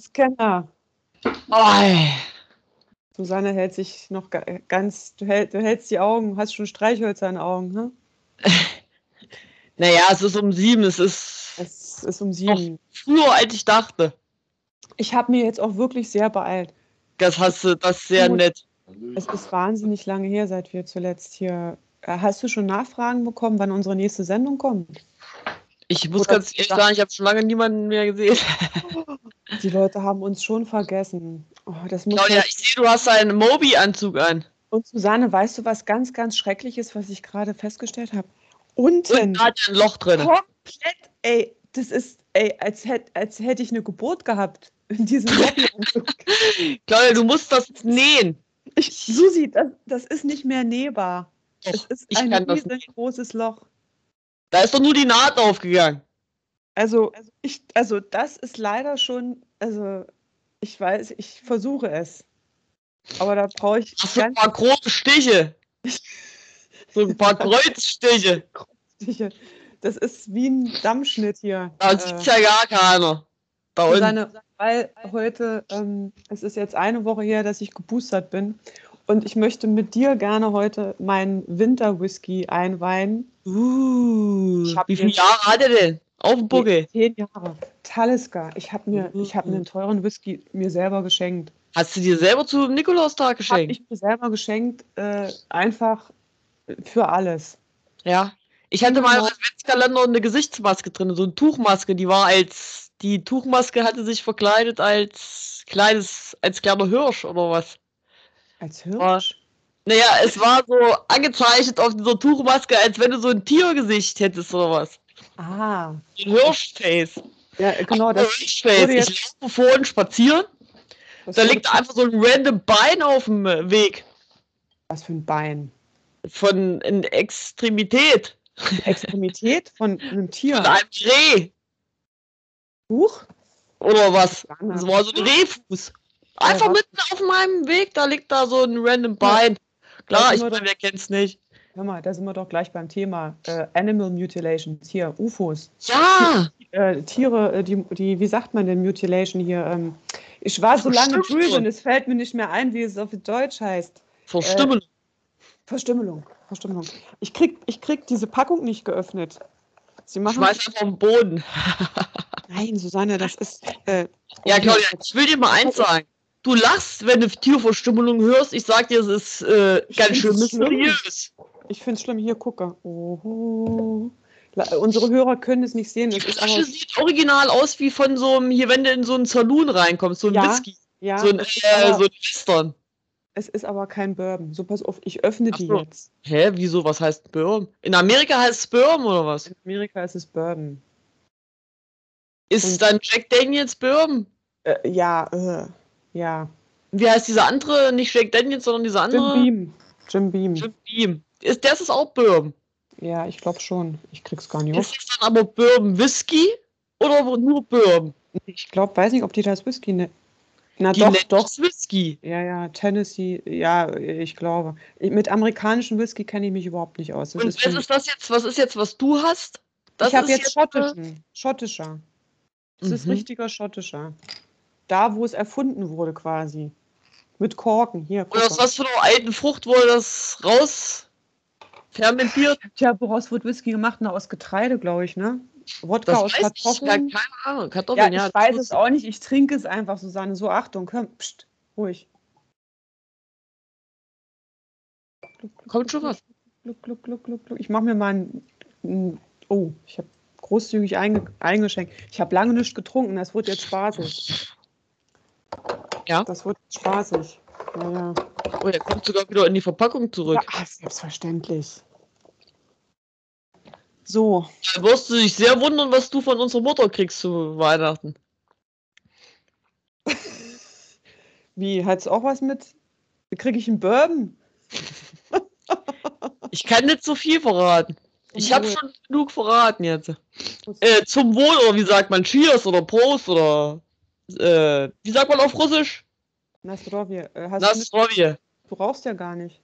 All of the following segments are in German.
Scanner. Oh, Susanne hält sich noch ga- ganz, du, hält, du hältst die Augen, hast schon Streichhölzer in den Augen, ne? naja, es ist um sieben, es ist Es ist um sieben. früher, als ich dachte. Ich habe mir jetzt auch wirklich sehr beeilt. Das hast du, das ist sehr Gut. nett. Es ist wahnsinnig lange her, seit wir zuletzt hier. Äh, Hast du schon Nachfragen bekommen, wann unsere nächste Sendung kommt? Ich muss Oder- ganz ehrlich sagen, ich habe schon lange niemanden mehr gesehen. Die Leute haben uns schon vergessen. Oh, das muss Claudia, halt- ich sehe, du hast einen Mobi-Anzug an. Und Susanne, weißt du, was ganz, ganz schrecklich ist, was ich gerade festgestellt habe? Und Unten. da hat ein Loch drin. Komplett, ey, das ist, ey, als hätte als hätt ich eine Geburt gehabt in diesem Mobbyanzug. Claudia, du musst das nähen. Ich, Susi, das, das ist nicht mehr nähbar. Doch, es ist ein riesengroßes Loch. Da ist doch nur die Naht aufgegangen. Also, ich, also das ist leider schon, also ich weiß, ich versuche es. Aber da brauche ich Hast du ein paar große Stiche. So ein paar Kreuzstiche. sicher. Das ist wie ein Dammschnitt hier. Da Äh, sieht's ja gar keiner. Da unten. Susanne, weil heute, ähm, es ist jetzt eine Woche her, dass ich geboostert bin. Und ich möchte mit dir gerne heute meinen Winter-Whisky einweihen. Uh, wie viele Jahre hat er denn? Auf dem Buckel. Zehn Jahre. Talisker. Ich habe mir, ich habe mir einen teuren Whisky mir selber geschenkt. Hast du dir selber zum Nikolaustag geschenkt? ich mir selber geschenkt, äh, einfach für alles. Ja. Ich hatte mal im Adventskalender eine Gesichtsmaske drin, so eine Tuchmaske, die war als, die Tuchmaske hatte sich verkleidet als kleines, als kleiner Hirsch oder was. Als Hirsch? Naja, es war so angezeichnet auf dieser Tuchmaske, als wenn du so ein Tiergesicht hättest oder was. Ah, ein Hirschface. ja, genau. Das, Hirschface. Ich laufe vorhin spazieren, da liegt einfach so ein random Bein auf dem Weg. was für ein Bein. Von in Extremität. Extremität von einem Tier. Von einem Reh. Huch. Oder was? Das war so ein Rehfuß. Einfach Ja, mitten auf meinem Weg, da liegt da so ein random Bein. Klar, Da ich meine, wer kennt's nicht? Hör mal, da sind wir doch gleich beim Thema. Äh, Animal Mutilations. Hier, UFOs. Ja! Äh, Tiere, äh, die, die, wie sagt man denn Mutilation hier? Ähm, ich war so lange Verstümmelung. drüben, es fällt mir nicht mehr ein, wie es auf Deutsch heißt. Verstimmen. Verstümmelung. Verstümmelung. Ich krieg, ich krieg diese Packung nicht geöffnet. Sie machen. Schmeiß einfach auf den Boden. Nein, Susanne, das ist. Äh, Ja. Claudia, ich will dir mal eins sagen. Du lachst, wenn du Tierverstümmelung hörst. Ich sag dir, es ist äh, ganz schön mysteriös. Ich finde es schlimm. Hier, gucke. Oho. Unsere Hörer können es nicht sehen. Die Es ist Flasche sieht original aus wie von so einem, hier, wenn du in so einen Saloon reinkommst, so ein Ja, Whisky. Ja, so ein, äh, aber, so ein Western. es ist aber kein Bourbon. So, pass auf, ich öffne Ach die so. jetzt. Hä, wieso? Was heißt Bourbon? In Amerika heißt es Bourbon oder was? In Amerika ist es Bourbon. Ist Und- dann Jack Daniels Bourbon? Äh, ja, äh, ja. Wie heißt dieser andere? Nicht Jack Daniels, sondern dieser Jim andere? Beam. Jim Beam. Jim Beam. Ist, das ist auch Bourbon. Ja, ich glaube schon. Ich krieg's gar nicht auf. Ist das dann aber Bourbon Whisky oder nur Bourbon? Ich glaube, weiß nicht, ob die das Whisky ne Na Die doch, nennen doch. Whisky. Ja, ja, Tennessee, ja, ich glaube. Mit amerikanischem Whisky kenne ich mich überhaupt nicht aus. Das Und ist was ist das jetzt? Was ist jetzt, was du hast? Das ich habe ist jetzt äh, schottischen. Schottischer. Das ist Mhm. richtiger schottischer. Da, wo es erfunden wurde, quasi. Mit Korken. Hier, guck Und aus was für einer alten Frucht wurde das raus fermentiert? Tja, woraus wird Whisky gemacht? Na, aus Getreide, glaube ich, ne? Wodka Das aus weiß ich. Ja, Kartoffeln. keine Ahnung. Ja, Kartoffeln, ich ja. das weiß es auch nicht. Ich trinke es einfach, Susanne. So, Achtung, komm, pst, ruhig. Kommt schon was. Gluck, gluck, gluck, gluck, gluck. Ich mache mir mal ein, ein Oh, ich habe großzügig einge, eingeschenkt. Ich habe lange nicht getrunken. Das wird jetzt spaßig. Ja? Das wird spaßig. Ja, ja. Oh, der kommt sogar wieder in die Verpackung zurück. ja selbstverständlich. So, Da wirst du dich sehr wundern, was du von unserer Mutter kriegst zu Weihnachten. wie, hat es auch was mit? Kriege ich einen Bourbon? Ich kann nicht so viel verraten. Ich habe schon genug verraten jetzt. Äh, zum Wohl, oder wie sagt man, Cheers oder Prost oder äh, wie sagt man auf Russisch? Nastrovje, äh, du, Nastrovje. du brauchst ja gar nicht.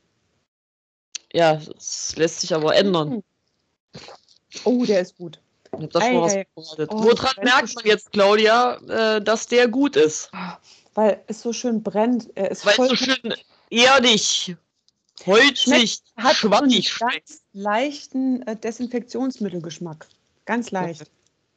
Ja, das lässt sich aber ändern. Oh, der ist gut. Ich hab das schon mal was Ei, ei. Oh, Woran merkt man jetzt, Claudia, äh, dass der gut ist? Weil es so schön brennt. Er ist Weil es so schön erdig, holzig, hat so einen schwammig schmeckt. ganz leichten äh, Desinfektionsmittelgeschmack. Ganz leicht.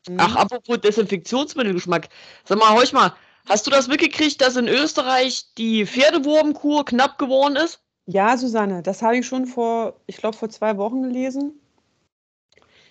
Mhm. Ach, apropos Desinfektionsmittelgeschmack. Sag mal, horch mal, hast du das mitgekriegt, dass in Österreich die Pferdewurmkur knapp geworden ist? Ja, Susanne, das habe ich schon vor, ich glaube, vor zwei Wochen gelesen.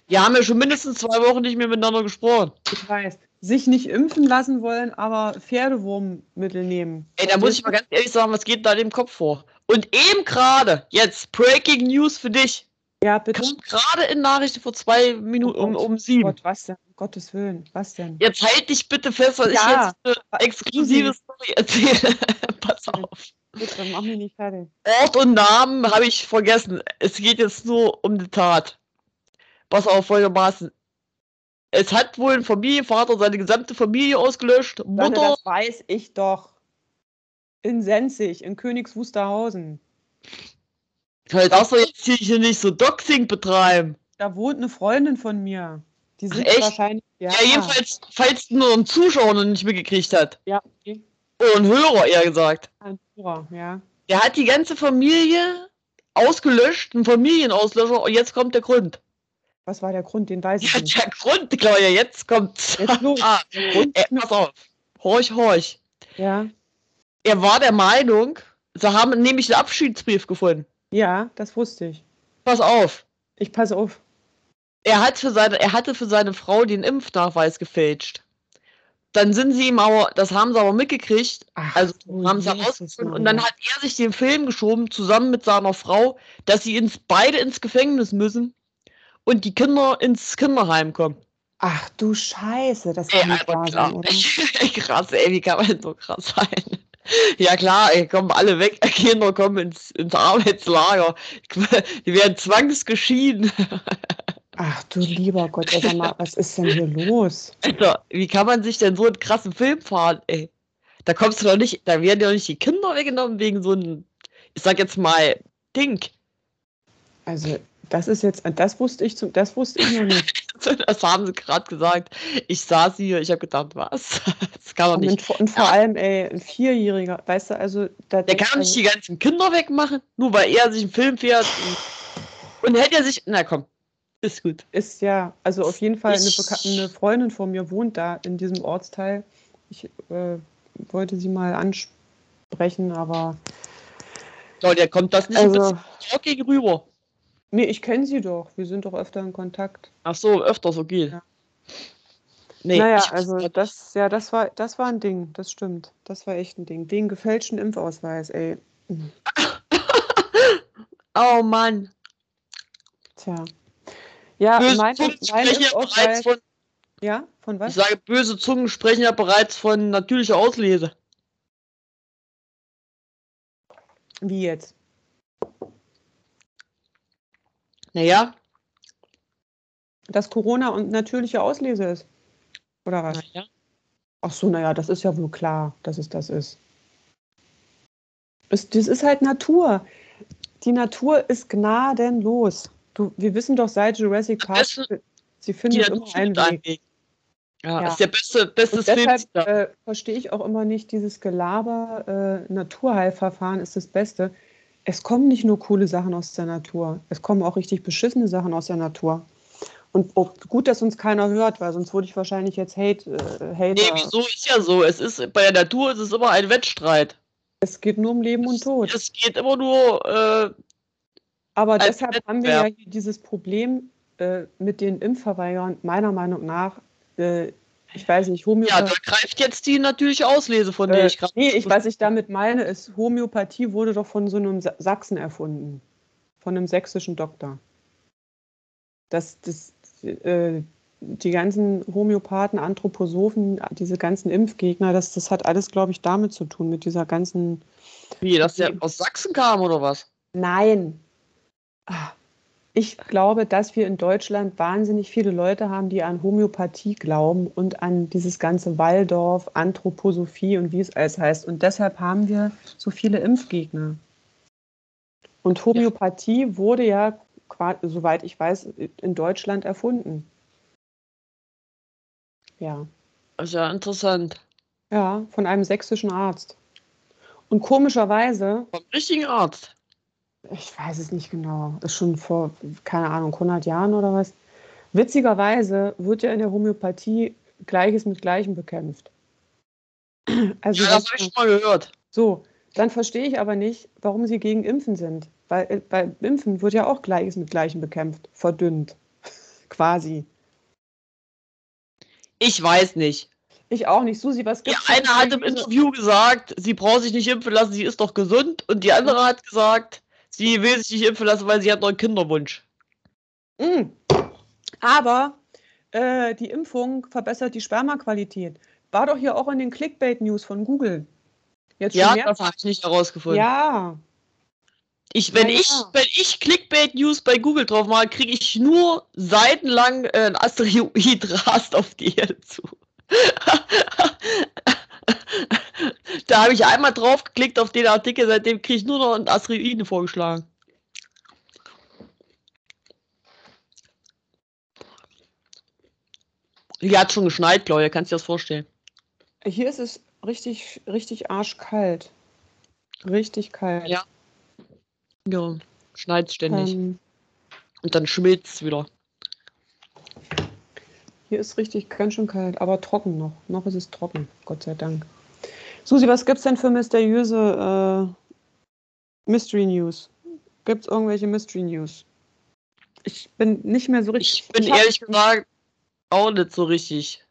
Wir haben ja schon mindestens zwei Wochen nicht mehr miteinander gesprochen. Ich weiß. Sich nicht impfen lassen wollen, aber Pferdewurmmittel nehmen. Ey, da muss ich mal ganz ehrlich sagen, was geht da dem Kopf vor? Und eben gerade, jetzt Breaking News für dich. Ja, bitte. Kam gerade in Nachrichten vor zwei Minuten um, um sieben. Gott, was denn? Um Gottes Willen, was denn? Jetzt halt dich bitte fest, was Ja. ich jetzt eine exklusive Story erzähle. Pass auf. Bitte, mach mich nicht fertig. Ort und Namen habe ich vergessen. Es geht jetzt nur um die Tat. Pass auf, folgendermaßen. Es hat wohl ein Familienvater seine gesamte Familie ausgelöscht. Mutter, das weiß ich doch. In Senzig, in Königs Wusterhausen. halt darfst du jetzt hier- nicht so Doxing betreiben. Da wohnt eine Freundin von mir. Die Ach, sind echt? wahrscheinlich. Ja, Ja, jedenfalls, falls nur ein Zuschauer noch nicht mitgekriegt hat. Ja, okay. Oder ein Hörer, eher gesagt. Ein Führer, ja. Der hat die ganze Familie ausgelöscht, ein Familienauslöscher, und jetzt kommt der Grund. Was war der Grund? Den weiß ich Ja, nicht. der Grund, Claudia, jetzt kommt's. Jetzt los. Ah, äh, pass auf. Horch, horch. ja. Er war der Meinung, sie haben nämlich einen Abschiedsbrief gefunden. ja, das wusste ich. Pass auf. Ich passe auf. Er, hat für seine, er hatte für seine Frau den Impfnachweis gefälscht. Dann sind sie ihm aber, das haben sie aber mitgekriegt, Ach, also haben sie herausgefunden. Und dann hat er sich den Film geschoben, zusammen mit seiner Frau, dass sie ins, beide ins Gefängnis müssen und die Kinder ins Kinderheim kommen. Ach du Scheiße, das Ey, kann nicht aber wahr klar. sein, oder? krass, ey, wie kann man so krass sein? Ja klar, ey, kommen alle weg, Kinder kommen ins, ins Arbeitslager. Die werden zwangsgeschieden. Ach du lieber Gott, ey, sag mal, was ist denn hier los? Alter, wie kann man sich denn so einen krassen Film fahren, ey? Da kommst du doch nicht, da werden ja nicht die Kinder weggenommen wegen so einem, ich sag jetzt mal, Ding. Also, das ist jetzt, das wusste ich, zum, das wusste ich noch nicht. Das haben sie gerade gesagt. Ich saß hier, ich habe gedacht, was? Das kann doch Und, nicht. und vor allem, ey, ein Vierjähriger, weißt du, also, da Der kann nicht die ganzen Kinder wegmachen, nur weil er sich einen Film fährt. Und, und hätte er sich. Na komm, ist gut. ist ja, also auf jeden Fall eine, eine Freundin von mir wohnt da in diesem Ortsteil. Ich äh, wollte sie mal ansprechen, aber Claudia, kommt das nicht ein also, bisschen stark gegenüber? Nee, ich kenne sie doch. Wir sind doch öfter in Kontakt. Ach so, öfters, okay. Ja. Nee, naja, ich- also das, ja, das war, das war ein Ding, das stimmt. Das war echt ein Ding. Den gefälschten Impfausweis, ey. Oh Mann. Tja. Ja, Böse mein, Zungen mein sprechen ja bereits von. Ja, von Ich was? sage, böse Zungen sprechen ja bereits von natürlicher Auslese. Wie jetzt? Naja, Dass Corona und natürliche Auslese ist. Oder was? naja. Ach so, naja, das ist ja wohl klar, dass es das ist. Es, das ist halt Natur. Die Natur ist gnadenlos. Du, wir wissen doch seit Jurassic Park, sie findet immer einen Weg. Weg. Ja, Ja. ist der beste, bestes Und Film. deshalb äh, verstehe ich auch immer nicht dieses Gelaber, äh, Naturheilverfahren ist das Beste. Es kommen nicht nur coole Sachen aus der Natur, es kommen auch richtig beschissene Sachen aus der Natur. Und auch gut, dass uns keiner hört, weil sonst würde ich wahrscheinlich jetzt Hate, äh, Hater. Nee, wieso ist ja so? Es ist bei der Natur ist es immer ein Wettstreit. Es geht nur um Leben und Tod. Es geht immer nur äh, Aber deshalb haben wir ja dieses Problem äh, mit den Impfverweigern, meiner Meinung nach, äh, ich weiß nicht, ja, Homöopathie. da greift jetzt die natürliche Auslese, von der äh, ich gerade. nee, ich, was ich damit meine, ist, Homöopathie wurde doch von so einem Sa Sachsen erfunden. Von einem sächsischen Doktor. Das, das, äh, die ganzen Homöopathen, Anthroposophen, diese ganzen Impfgegner, das, das hat alles, glaube ich, damit zu tun, mit dieser ganzen Wie, dass der aus Sachsen kam oder was? Nein. Ah, Ich glaube, dass wir in Deutschland wahnsinnig viele Leute haben, die an Homöopathie glauben und an dieses ganze Waldorf, Anthroposophie und wie es alles heißt. Und deshalb haben wir so viele Impfgegner. Und Homöopathie wurde ja, soweit ich weiß, in Deutschland erfunden. Ja. Das ist ja interessant. Ja, von einem sächsischen Arzt. Und komischerweise, Vom richtigen Arzt. Ich weiß es nicht genau, ist schon vor, keine Ahnung, 100 Jahren oder was. Witzigerweise wird ja in der Homöopathie Gleiches mit Gleichem bekämpft. Also Ja, das habe ich schon mal gehört. so, dann verstehe ich aber nicht, warum sie gegen Impfen sind. Weil äh, bei Impfen wird ja auch Gleiches mit Gleichem bekämpft, verdünnt, quasi. Ich weiß nicht. Ich auch nicht. Susi, was Die gibt's eine denn hat im Interview gesagt, sie braucht sich nicht impfen lassen, sie ist doch gesund. Und die andere hat gesagt, sie will sich nicht impfen lassen, weil sie hat noch einen Kinderwunsch. Mm. Aber äh, die Impfung verbessert die Spermaqualität. War doch hier auch in den Clickbait-News von Google. Jetzt Ja, das habe ich nicht herausgefunden. Ja, Ich, wenn, Ja, ich, ja. wenn ich Clickbait News bei Google drauf mache, kriege ich nur seitenlang äh, ein Asteroid rast auf die Erde zu. da habe ich einmal drauf geklickt auf den Artikel, seitdem kriege ich nur noch einen Asteroiden vorgeschlagen. Hier hat schon geschneit, Claudia, kannst du dir das vorstellen? hier ist es richtig, richtig arschkalt. Richtig kalt. Ja. Ja, schneit ständig. Ähm, Und dann schmilzt es wieder. Hier ist richtig ganz schön kalt, aber trocken noch. Noch ist es trocken, Gott sei Dank. Susi, was gibt's denn für mysteriöse äh, Mystery News? Gibt's irgendwelche Mystery News? Ich bin nicht mehr so richtig. Ich bin hab- ehrlich gesagt auch nicht so richtig.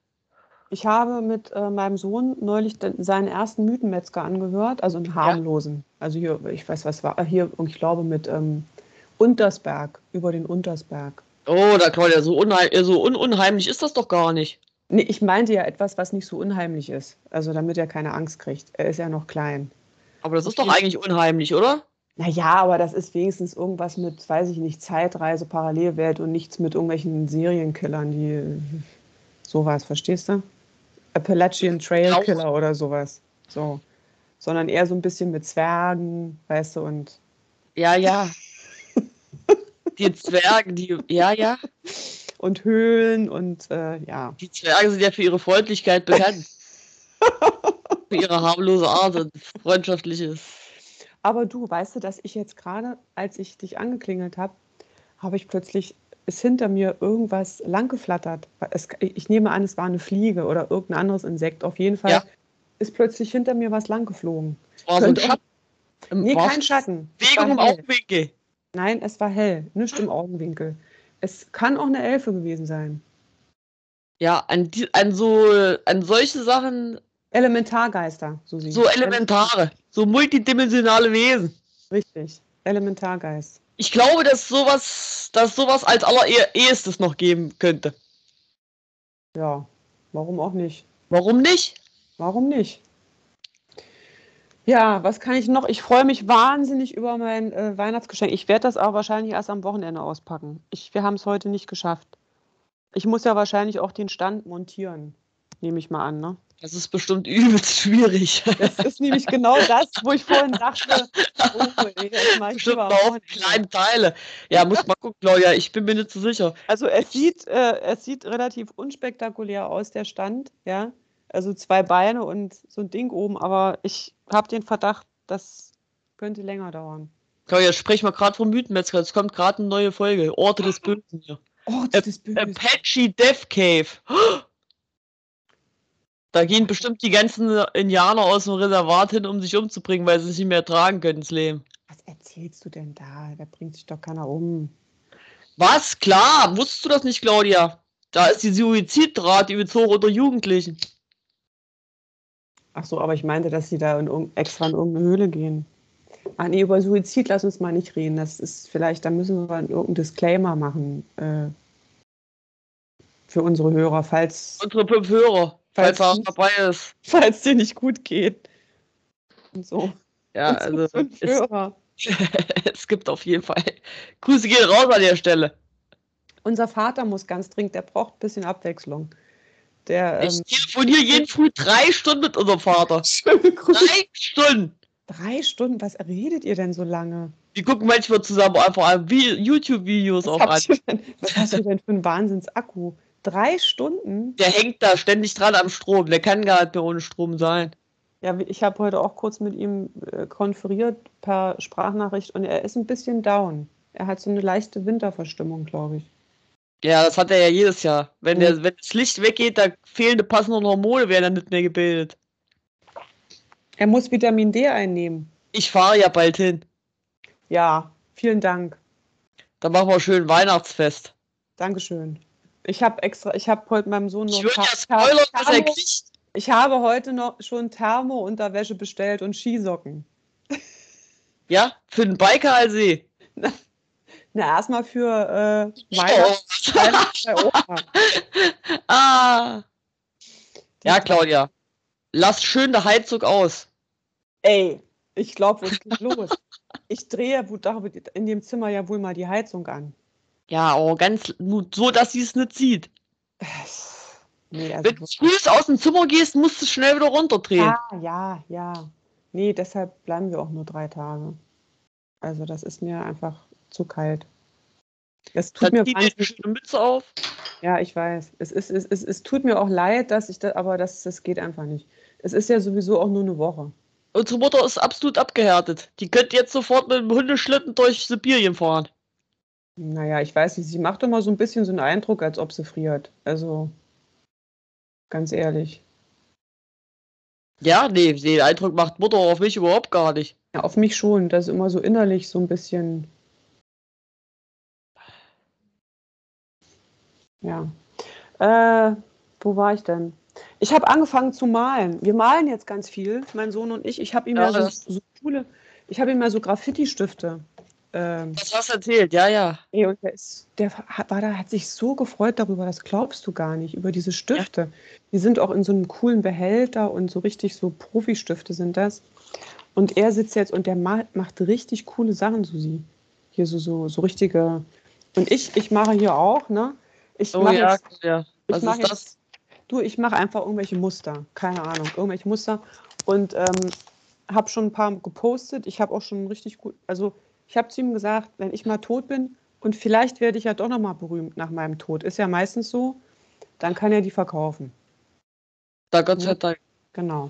Ich habe mit äh, meinem Sohn neulich den, seinen ersten Mythenmetzger angehört, also einen harmlosen. Also hier, ich weiß was war, hier, ich glaube mit ähm, Untersberg, über den Untersberg. Oh, da Claudia, so, unheim so un unheimlich ist das doch gar nicht. Nee, ich meinte ja etwas, was nicht so unheimlich ist. Also damit er keine Angst kriegt. Er ist ja noch klein. Aber das ist doch eigentlich unheimlich, oder? Naja, aber das ist wenigstens irgendwas mit, weiß ich nicht, Zeitreise, Parallelwelt und nichts mit irgendwelchen Serienkillern, die sowas, verstehst du? Appalachian Trail. Killer oder sowas. So. Sondern eher so ein bisschen mit Zwergen, weißt du, und Ja, ja. Die Zwerge, die, ja, ja. und Höhlen und äh, ja. Die Zwerge sind ja für ihre Freundlichkeit bekannt. für ihre harmlose Art und freundschaftliches. Aber du, weißt du, dass ich jetzt gerade, als ich dich angeklingelt habe, habe ich plötzlich, ist hinter mir irgendwas langgeflattert. Es, ich nehme an, es war eine Fliege oder irgendein anderes Insekt. Auf jeden Fall Ja. ist plötzlich hinter mir was langgeflogen. Es war so ein Schatten. Im- Nee, kein Schatten. Im war hell. Augenwinkel. Nein, es war hell, nicht im Augenwinkel. Es kann auch eine Elfe gewesen sein. Ja, an, die, an so an solche Sachen, Elementargeister, Susi. so elementare, so multidimensionale Wesen. Richtig. Elementargeist. Ich glaube, dass sowas, dass sowas als allererstes noch geben könnte. Ja, warum auch nicht? Warum nicht? Warum nicht? Ja, was kann ich noch? Ich freue mich wahnsinnig über mein äh, Weihnachtsgeschenk. Ich werde das aber wahrscheinlich erst am Wochenende auspacken. Ich, wir haben es heute nicht geschafft. Ich muss ja wahrscheinlich auch den Stand montieren, nehme ich mal an. Ne? Das ist bestimmt übelst schwierig. Das ist nämlich genau das, wo ich vorhin dachte, oh, nee, das mache ich bestimmt Wochenende. kleine Teile. Ja, muss mal gucken, Claudia. Ich bin mir nicht so sicher. Also es sieht, äh, es sieht relativ unspektakulär aus, der Stand, ja. Also zwei Beine und so ein Ding oben, aber ich habe den Verdacht, das könnte länger dauern. Claudia, sprech mal gerade vom Mythenmetzger. Es kommt gerade eine neue Folge. Orte des Bösen hier. Oh, Ä- das ist böse. Apache Death Cave. Da gehen bestimmt die ganzen Indianer aus dem Reservat hin, um sich umzubringen, weil sie es nicht mehr tragen können, das Leben. Was erzählst du denn da? Da bringt sich doch keiner um. Was? Klar, wusstest du das nicht, Claudia? Da ist die Suizidrate überzogen unter Jugendlichen. Ach so, aber ich meinte, dass sie da in, extra in irgendeine Höhle gehen. Ah, nee, über Suizid lass uns mal nicht reden. Das ist vielleicht, da müssen wir irgendeinen Disclaimer machen äh, für unsere Hörer, falls, Unsere fünf Hörer, falls Falls- er dabei ist. falls dir nicht gut geht. Und so. Ja, Unsere also fünf es, Hörer. es gibt auf jeden Fall. Grüße gehen raus an der Stelle. Unser Vater muss ganz dringend, der braucht ein bisschen Abwechslung. Der, Ich ähm, telefoniere jeden Früh drei Stunden mit unserem Vater. Drei Stunden. Drei Stunden, was redet ihr denn so lange? Wir gucken manchmal zusammen einfach ein Vi- YouTube-Videos auch an. denn, was hast du denn für einen Wahnsinnsakku? Drei Stunden? Der hängt da ständig dran am Strom. Der kann gar nicht mehr ohne Strom sein. Ja, ich habe heute auch kurz mit ihm äh, konferiert per Sprachnachricht und er ist ein bisschen down. Er hat so eine leichte Winterverstimmung, glaube ich. Ja, das hat er ja jedes Jahr. Wenn, Mhm. der, wenn das Licht weggeht, da fehlende passende Hormone werden dann nicht mehr gebildet. Er muss Vitamin D einnehmen. Ich fahre ja bald hin. Ja, vielen Dank. Da machen wir schön Weihnachtsfest. Dankeschön. Ich habe extra, ich habe heute meinem Sohn noch Ich würde ja spoilern, was er kriegt. Ich habe heute noch schon Thermo-Unterwäsche bestellt und Skisocken. Ja, für den Biker als See. Na, erstmal für äh. Weihnachten bei. Ah. Ja, Claudia. Lass schön der Heizung aus. Ey, ich glaube, was geht los? Ich drehe in dem Zimmer ja wohl mal die Heizung an. Ja, oh, ganz so, dass sie es nicht sieht. Nee, also Wenn du früh aus dem Zimmer gehst, musst du schnell wieder runterdrehen. ja, ja, ja. Nee, deshalb bleiben wir auch nur drei Tage. Also das ist mir einfach zu kalt. Es tut Dann mir wahnsinnig, schöne Mütze auf. ja, ich weiß. Es, ist, es, es, es tut mir auch leid, dass ich das, aber das, das geht einfach nicht. Es ist ja sowieso auch nur eine Woche. Unsere Mutter ist absolut abgehärtet. Die könnte jetzt sofort mit dem Hundeschlitten durch Sibirien fahren. Naja, ich weiß nicht, sie macht immer so ein bisschen so einen Eindruck, als ob sie friert. Also, ganz ehrlich. Ja, nee, den Eindruck macht Mutter auf mich überhaupt gar nicht. Ja, auf mich schon. Das ist immer so innerlich so ein bisschen. Ja. Äh, wo war ich denn? Ich habe angefangen zu malen. Wir malen jetzt ganz viel, mein Sohn und ich. Ich habe ihm ja, Ja, so, so coole, ich habe ihm ja so Graffiti-Stifte. Ähm, Das hast du erzählt, ja, ja. ey, und der, ist, der hat, war da, hat sich so gefreut darüber, das glaubst du gar nicht, über diese Stifte. Die sind auch in so einem coolen Behälter und so richtig so Profi-Stifte sind das. Und er sitzt jetzt und der ma macht richtig coole Sachen, Susi. Hier so, so, so richtige. Und ich, ich mache hier auch, ne? Ich Oh mache ja, jetzt, ja. ich Was mache ist jetzt, du, ich mache einfach irgendwelche Muster. Keine Ahnung, irgendwelche Muster. Und ähm, habe schon ein paar gepostet. Ich habe auch schon richtig gut, also ich habe zu ihm gesagt, wenn ich mal tot bin und vielleicht werde ich ja doch noch mal berühmt nach meinem Tod, ist ja meistens so, dann kann er die verkaufen. Da Gott sei. Dank. Genau.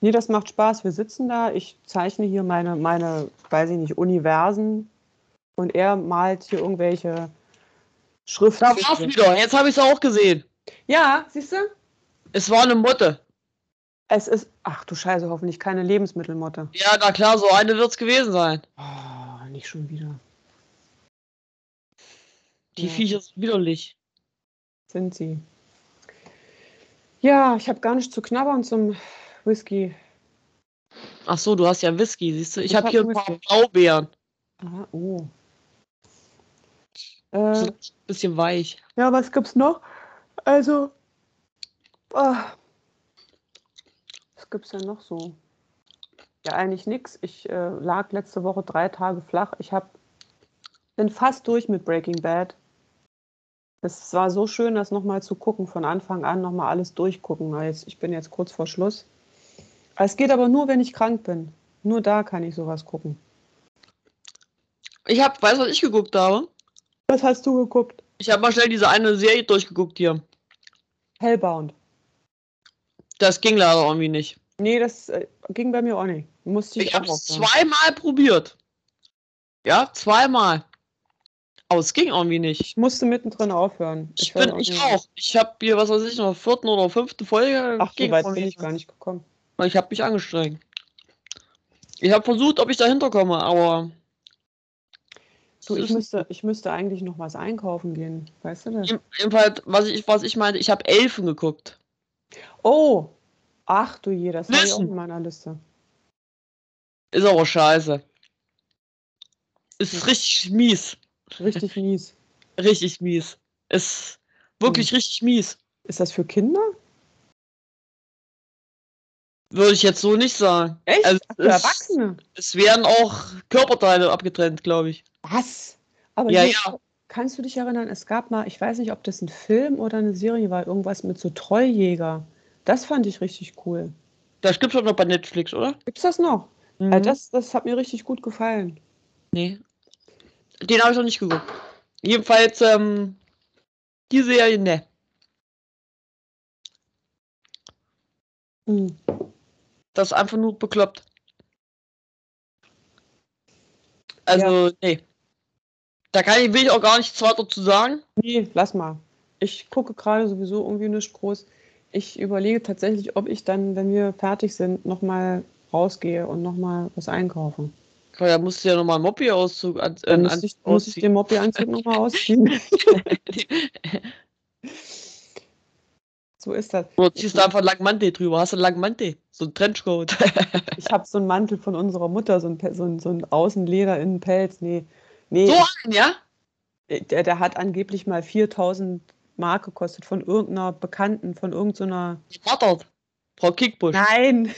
Nee, das macht Spaß. Wir sitzen da, ich zeichne hier meine, meine, weiß ich nicht, Universen und er malt hier irgendwelche Schriften. Da war's wieder. Jetzt habe ich es auch gesehen. Ja, siehst du? Es war eine Motte. Es ist, ach du Scheiße, hoffentlich keine Lebensmittelmotte. Ja, na klar, so eine wird es gewesen sein. Oh, nicht schon wieder. Die Ja. Viecher sind widerlich. Sind sie. Ja, ich habe gar nicht zu knabbern zum Whisky. Ach so, du hast ja Whisky, siehst du? Ich, Ich habe hab hier ein paar. Blaubeeren. Ah, oh. Äh, bisschen weich. ja, was gibt's noch? Also, ah, was gibt's denn noch so? Ja, eigentlich nichts. Ich äh, lag letzte Woche drei Tage flach. Ich hab, bin fast durch mit Breaking Bad. Es war so schön, das nochmal zu gucken, von Anfang an nochmal alles durchgucken. Jetzt, ich bin jetzt kurz vor Schluss. Es geht aber nur, wenn ich krank bin. Nur da kann ich sowas gucken. Ich habe, weißt du, was ich geguckt habe? Was hast du geguckt? Ich habe mal schnell diese eine Serie durchgeguckt hier. Hellbound. Das ging leider irgendwie nicht. Nee, das äh, ging bei mir auch nicht. Musste ich, Ich habe es zweimal probiert. Ja, zweimal. Aber es ging irgendwie nicht. Ich musste mittendrin aufhören. Ich, höre bin, auch ich auch. Ich habe hier, was weiß ich, noch vierten oder fünften Folge. Ach, so weit bin ich gar nicht gekommen. Ich habe mich angestrengt. Ich habe versucht, ob ich dahinter komme, aber. Du, ich müsste, ich müsste eigentlich noch was einkaufen gehen. Weißt du das? Jedenfalls, was ich, was ich meinte, ich habe Elfen geguckt. Oh! Ach du je, das habe ich auch in meiner Liste. Ist aber scheiße. Ist richtig mies. Richtig mies. Richtig mies. Ist wirklich richtig mies. Ist das für Kinder? Würde ich jetzt so nicht sagen. Echt? Also, Ach, es- Erwachsene? Es werden auch Körperteile abgetrennt, glaube ich. Was? Aber Ja, hier, ja. kannst du dich erinnern, es gab mal, ich weiß nicht, ob das ein Film oder eine Serie war, irgendwas mit so Treujäger. Das fand ich richtig cool. Das gibt's doch noch bei Netflix, oder? Gibt's das noch? Mhm. Ja, das, das hat mir richtig gut gefallen. Nee. Den habe ich noch nicht geguckt. Jedenfalls, ähm, Die Serie, ne. Hm. Das ist einfach nur bekloppt. Also, nee. Da kann ich, will ich auch gar nichts weiter zu sagen. Nee, lass mal. Ich gucke gerade sowieso irgendwie nicht groß. Ich überlege tatsächlich, ob ich dann, wenn wir fertig sind, nochmal rausgehe und nochmal was einkaufe. Ja, musst du ja nochmal einen Moppi-Auszug an, Dann äh, muss ich, muss ich den Moppi-Anzug nochmal ausziehen. so ist das. Oder ziehst du einfach einen langen Mantel drüber? Hast du einen langen Mantel? So ein Trenchcoat. Ich habe so einen Mantel von unserer Mutter, so ein, Pe- so ein, so ein Außenleder in Pelz. Nee, nee so einen, ja? der, der hat angeblich mal 4000 Mark gekostet von irgendeiner Bekannten, von irgendeiner. Martert. Frau Kickbusch. Nein!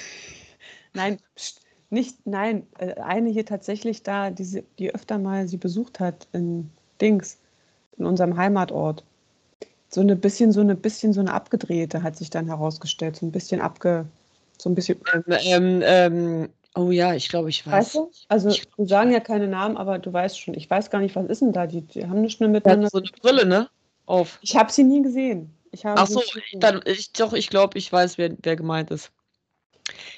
Nein, pst, nicht, nein. äh, Eine hier tatsächlich da, die, sie- die öfter mal sie besucht hat in Dings, in unserem Heimatort. So eine bisschen, so eine bisschen, so eine abgedrehte hat sich dann herausgestellt. So ein bisschen abge. So ein bisschen. Ähm, ähm, ähm, oh ja, ich glaube, ich weiß. Weißt du? Also, wir sagen ja keine Namen, aber du weißt schon. Ich weiß gar nicht, was ist denn da? Die, die haben nicht mehr miteinander. hat so eine Brille, ne? Auf. Ich habe sie nie gesehen. Ich habe Ach so, dann, ich, doch, ich glaube, ich weiß, wer, wer gemeint ist.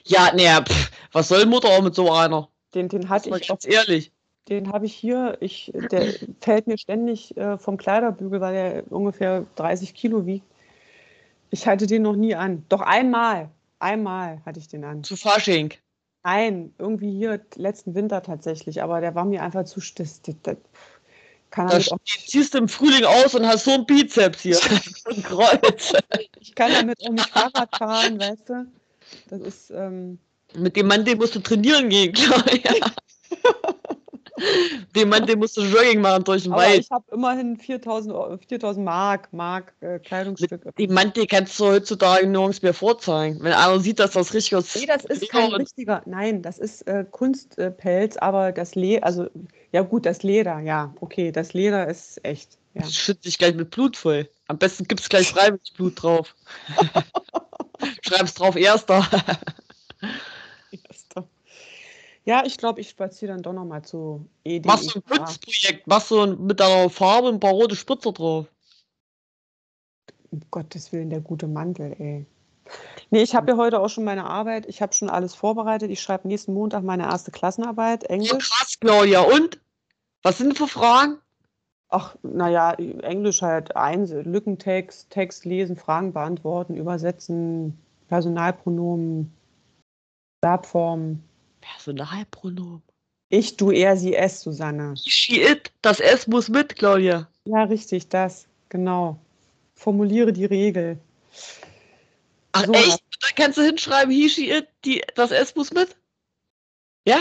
Ja, naja, pff, was soll Mutter auch mit so einer? Den, den hatte ich ganz ehrlich. Den habe ich hier. Ich, der fällt mir ständig äh, vom Kleiderbügel, weil er ungefähr 30 Kilo wiegt. Ich hatte den noch nie an. Doch einmal. Einmal hatte ich den an. Zu Fasching. Nein, irgendwie hier letzten Winter tatsächlich. Aber der war mir einfach zu stiss. Das, das, kann Da auch, ziehst du im Frühling aus und hast so ein Bizeps hier. ein Kreuz. ich kann damit auch nicht Fahrrad fahren, weißt du? Das ist. Ähm, Mit dem Mann, den musst du trainieren gehen, klar. Ja. dem Mann, den musst du Jogging machen durch den aber Wald. ich habe immerhin 4000 Euro- 4000 Mark, Mark äh, Kleidungsstück. Den Mann, den kannst du heutzutage nirgends mehr vorzeigen. Wenn einer sieht, dass das richtig aus. Nee, das ist kein richtiger, nein, das ist äh, Kunstpelz, aber das Leder, also, ja gut, das Leder, ja, okay, das Leder ist echt, ja. Das schützt dich gleich mit Blut voll. Am besten gibt's gleich freiwillig Blut drauf. Schreib's drauf, erster. Ja, ich glaube, ich spaziere dann doch nochmal zu E EDE. Machst du ein Kunstprojekt, machst du mit deiner Farbe ein paar rote Spritzer drauf. Um Gottes Willen, der gute Mantel, ey. Nee, ich habe ja heute auch schon meine Arbeit, ich habe schon alles vorbereitet. Ich schreibe nächsten Montag meine erste Klassenarbeit, Ja, Englisch. krass, Claudia. Und? Was sind für Fragen? Ach, naja, Englisch halt, eins, Lückentext, Text lesen, Fragen beantworten, übersetzen, Personalpronomen, Verbformen. Personalpronomen. Ich, du, er, sie, es, Susanne. She, it. Das S muss mit, Claudia. Ja, richtig, das, genau. Formuliere die Regel. Ach, So, echt? Da kannst du hinschreiben, he, she, it. Die, das S muss mit? Ja?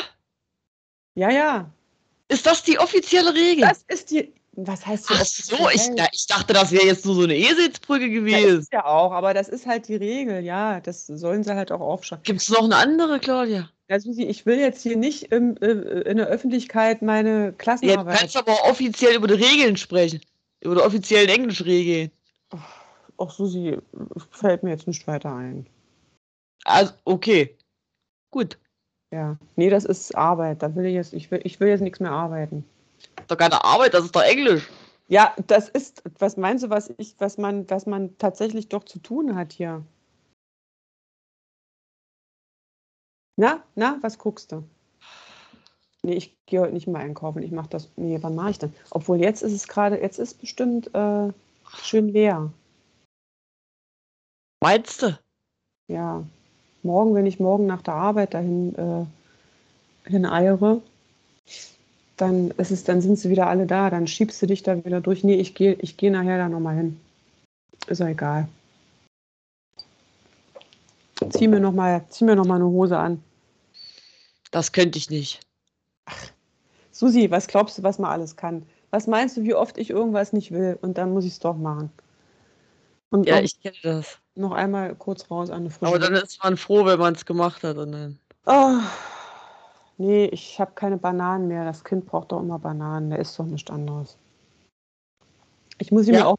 Ja, ja. Ist das die offizielle Regel? Das ist die. Was heißt die Ach so, ich, ich dachte, das wäre jetzt nur so eine Eselsbrücke Ja, gewesen. ist ja auch, aber das ist halt die Regel, ja. Das sollen sie halt auch aufschreiben. Gibt es noch eine andere, Claudia? Ja, Susi, ich will jetzt hier nicht im, äh, in der Öffentlichkeit meine Klassenarbeit. kannst du aber offiziell über die Regeln sprechen. Über die offiziellen Englischregeln. Ach, Susi, fällt mir jetzt nicht weiter ein. Also, okay. Gut. Ja. Nee, das ist Arbeit. Da will ich jetzt, ich will, ich will jetzt nichts mehr arbeiten. Doch keine Arbeit, das ist doch Englisch. Ja, das ist, was meinst du, was ich, was man, was man tatsächlich doch zu tun hat hier? Na, na, was guckst du? Nee, ich gehe heute nicht mehr einkaufen. Ich mache das. Nee, wann mache ich denn? Obwohl jetzt ist es gerade, jetzt ist bestimmt äh, schön leer. Meinst du? Ja. Morgen, wenn ich morgen nach der Arbeit dahin äh, hineiere, dann ist es, dann sind sie wieder alle da. Dann schiebst du dich da wieder durch. Nee, ich gehe ich geh nachher da nochmal hin. Ist ja egal. Zieh mir nochmal noch mal eine Hose an. Das könnte ich nicht. Susi, was glaubst du, was man alles kann? Was meinst du, wie oft ich irgendwas nicht will? Und dann muss ich es doch machen. Und Ja, ich kenne das. noch einmal kurz raus an eine frische Aber dann ist man froh, wenn man es gemacht hat. Und dann Ah, nee, ich habe keine Bananen mehr. Das Kind braucht doch immer Bananen. Der isst doch nichts anderes. Ich muss ihm ja auch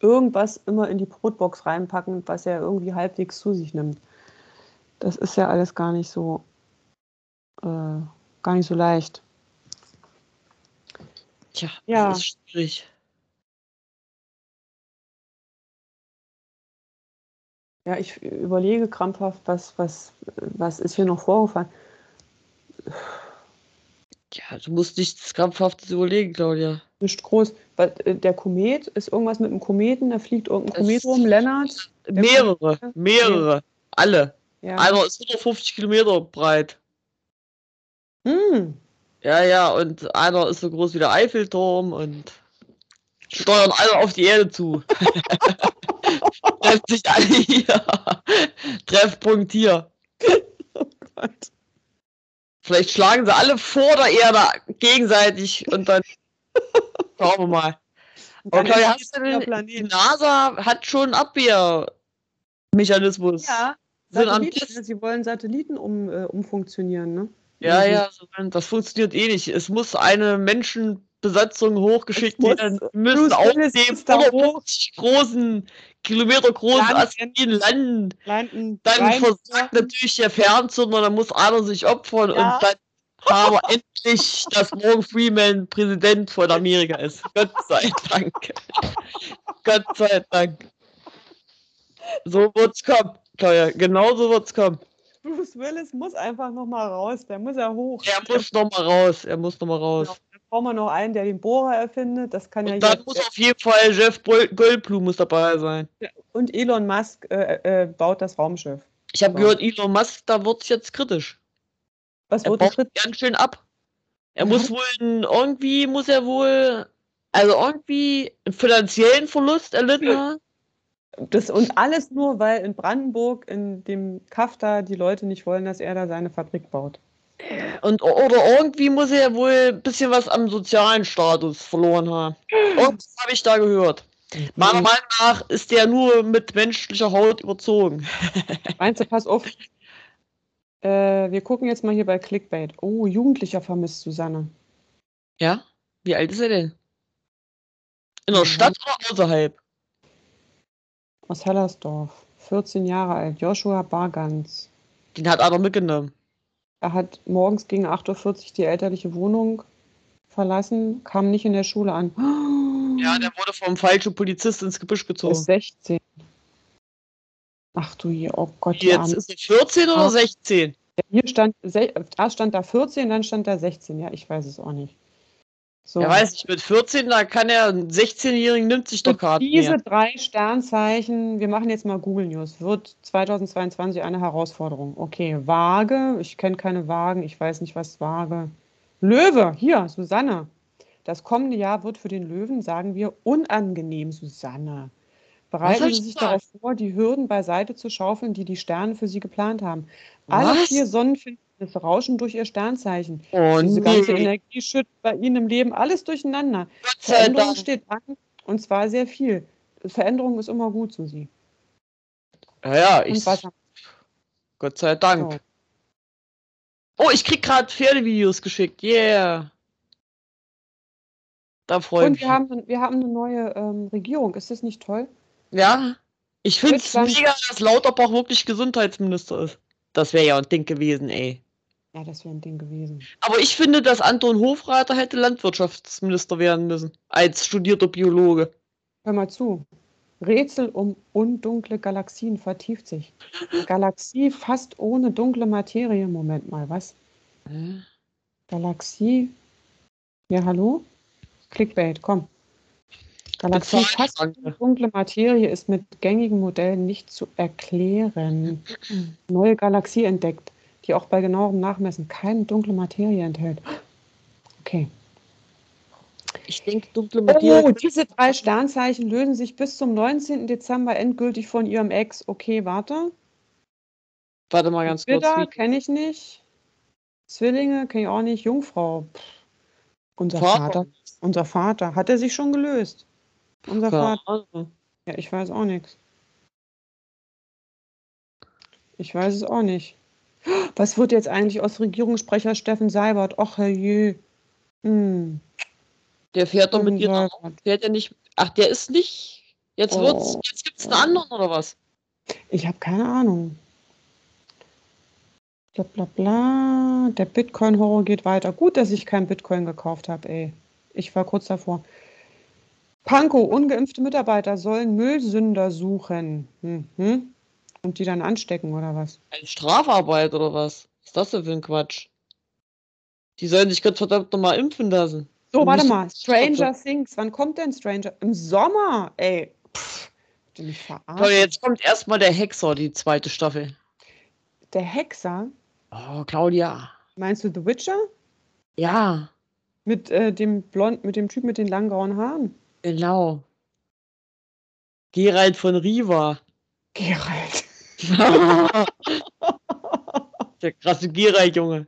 irgendwas immer in die Brotbox reinpacken, was er irgendwie halbwegs zu sich nimmt. Das ist ja alles gar nicht so, äh, gar nicht so leicht. Tja, Ja. das ist schwierig. Ja, ich überlege krampfhaft, was, was, was ist hier noch vorgefallen. Ja, du musst nichts krampfhaftes überlegen, Claudia. Nicht groß. Weil, äh, der Komet ist irgendwas mit einem Kometen, da fliegt irgendein Komet rum, Lennart. Mehrere, mehrere. Alle. Ja. Einer ist 150 Kilometer breit. Hm. Ja, ja, und einer ist so groß wie der Eiffelturm und steuern alle auf die Erde zu. Trefft sich alle hier. Treffpunkt hier. Gott. Vielleicht schlagen sie alle vor der Erde gegenseitig und dann schauen wir mal. Ist hast du denn, die. NASA hat schon Abwehrmechanismus. Ja, Satelliten, sie wollen Satelliten um, äh, umfunktionieren, ne? Ja, ja, das funktioniert eh nicht. Es muss eine Menschenbesatzung hochgeschickt werden. Die müssen auf dem ist da 150 großen, Kilometer großen. Asteroiden landen. Landen Dann rein- versagt natürlich der Fernzünder, dann muss einer sich opfern Ja. und dann haben wir endlich, dass Morgan Freeman Präsident von Amerika ist. Gott sei Dank. Gott sei Dank. So wird's kommen. Claudia, genau so wird's kommen. Bruce Willis muss einfach noch mal raus, der muss ja hoch. Er muss noch mal raus. Er muss noch mal raus. Dann brauchen wir noch einen, der den Bohrer erfindet. Das kann ja Und dann jetzt- muss auf jeden Fall Jeff Goldblum muss dabei sein. Und Elon Musk äh, äh, baut das Raumschiff. Ich habe gehört, Elon Musk, da wird's jetzt kritisch. Was Er wird baut Schritt? ganz schön ab. Er Ja. muss wohl irgendwie muss er wohl also irgendwie einen finanziellen Verlust erlitten haben. Das, und alles nur, weil in Brandenburg, in dem Kaff da, die Leute nicht wollen, dass er da seine Fabrik baut. Und oder irgendwie muss er wohl ein bisschen was am sozialen Status verloren haben. Irgendwas habe ich da gehört. Meiner. Meinung nach ist der nur mit menschlicher Haut überzogen. Meinst du, pass auf. Äh, wir gucken jetzt mal hier bei Clickbait. Oh, Jugendlicher vermisst Susanne. Ja? Wie alt ist er denn? In der Mhm. Stadt oder außerhalb? Aus Hellersdorf. 14 Jahre alt. Joshua Bargans. Den hat einer mitgenommen. Er hat morgens gegen 8.40 Uhr die elterliche Wohnung verlassen, kam nicht in der Schule an. Ja, der wurde vom falschen Polizist ins Gebüsch gezogen. ist 16. Ach du je, oh Gott, Jetzt ist er 14 oder Ah. 16? Hier stand, erst stand da 14, dann stand da 16. Ja, ich weiß es auch nicht. So. Er weiß nicht, mit 14, da kann er, ein 16-Jährigen nimmt sich doch gerade diese mehr. drei Sternzeichen, wir machen jetzt mal Google News, wird 2022 eine Herausforderung. Okay, Waage, ich kenne keine Wagen, ich weiß nicht, was Waage. Löwe, hier, Susanne. Das kommende Jahr wird für den Löwen, sagen wir, unangenehm, Susanne. Bereiten Sie ich sich darauf vor, die Hürden beiseite zu schaufeln, die die Sterne für Sie geplant haben. Alle Was? vier Sonnenfinsternisse rauschen durch Ihr Sternzeichen. Oh, Diese ganze nee. Energie schüttet bei Ihnen im Leben alles durcheinander. Veränderung steht an und zwar sehr viel. Veränderung ist immer gut, Susi. Ja, ja, Und ich. Gott sei Dank. So. Oh, ich krieg gerade Pferdevideos geschickt. Yeah. Da freue ich Und mich. wir haben, wir haben eine neue ähm, Regierung. Ist das nicht toll? ja, ich finde es mega, dass Lauterbach wirklich Gesundheitsminister ist. Das wäre ja ein Ding gewesen, ey. Ja, das wäre ein Ding gewesen. Aber ich finde, dass Anton Hofreiter hätte Landwirtschaftsminister werden müssen. Als studierter Biologe. Hör mal zu. Rätsel um undunkle Galaxien vertieft sich. Galaxie fast ohne dunkle Materie. Moment mal, was? Galaxie. Ja, hallo? Clickbait, komm. Galaxie fast ohne dunkle Materie ist mit gängigen Modellen nicht zu erklären. Neue Galaxie entdeckt, die auch bei genauerem Nachmessen keine dunkle Materie enthält. Okay. Ich denke, dunkle Materie. Oh, diese drei Sternzeichen lösen sich bis zum 19. Dezember endgültig von ihrem Ex. Okay, warte. Warte mal ganz kurz. Widder wie- kenne ich nicht. Zwillinge kenne ich auch nicht. Jungfrau. Pff. Unser Vater. Vater. Unser Vater. Hat er sich schon gelöst? Unser Keine Vater. Ja, ich weiß auch nichts. Ich weiß es auch nicht. Was wird jetzt eigentlich aus Regierungssprecher Steffen Seibert? Och, herrje. Hm. Der fährt doch mit ihr. Seibert. Fährt er nicht. Ach, der ist nicht. Jetzt Oh. wird's. Jetzt gibt's einen anderen oder was? Ich habe keine Ahnung. Bla bla bla. Der Bitcoin-Horror geht weiter. Gut, dass ich kein Bitcoin gekauft habe, ey. Ich war kurz davor. Pankow, ungeimpfte Mitarbeiter sollen Müllsünder suchen. Mhm. Und die dann anstecken oder was? Als Strafarbeit oder was? Was ist das denn für ein Quatsch? Die sollen sich Gott verdammt nochmal impfen lassen. So, Und warte mal. Stranger Things. Wann kommt denn Stranger? Im Sommer, ey. Pff, ihr mich verarschen? Toll, jetzt kommt erstmal der Hexer, die zweite Staffel. Der Hexer. Oh, Claudia. Meinst du The Witcher? Ja, Mit äh, dem blond, mit dem Typ mit den langen grauen Haaren. genau. Gerald von Riva. Geralt. der krasse Gerald, Junge.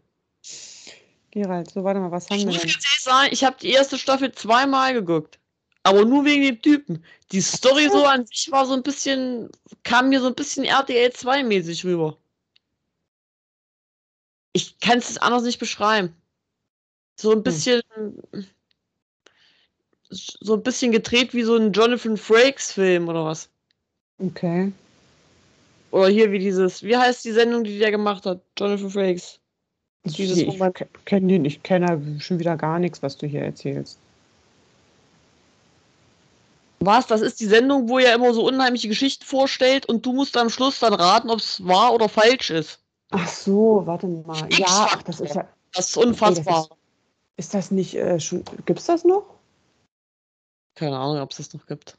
Geralt, so warte mal, was haben Ich wir denn? sagen, ich habe die erste Staffel zweimal geguckt. Aber nur wegen dem Typen. Die Story so an sich war so ein bisschen, kam mir so ein bisschen RTL 2-mäßig rüber. Ich kann es anders nicht beschreiben. So ein bisschen, so ein bisschen gedreht wie so ein Jonathan Frakes Film oder was. Okay. Oder hier wie dieses, wie heißt die Sendung, die der gemacht hat? Jonathan Frakes. Dieses ich Roman- kenne den, ich kenne schon wieder gar nichts, was du hier erzählst. Was? Das ist die Sendung, wo er immer so unheimliche Geschichten vorstellt und du musst am Schluss dann raten, ob es wahr oder falsch ist. Ach so, warte mal. Ja, ach, das ist ja. Das ist unfassbar. Okay, Ist das nicht äh, schon. Gibt's das noch? Keine Ahnung, ob es das noch gibt.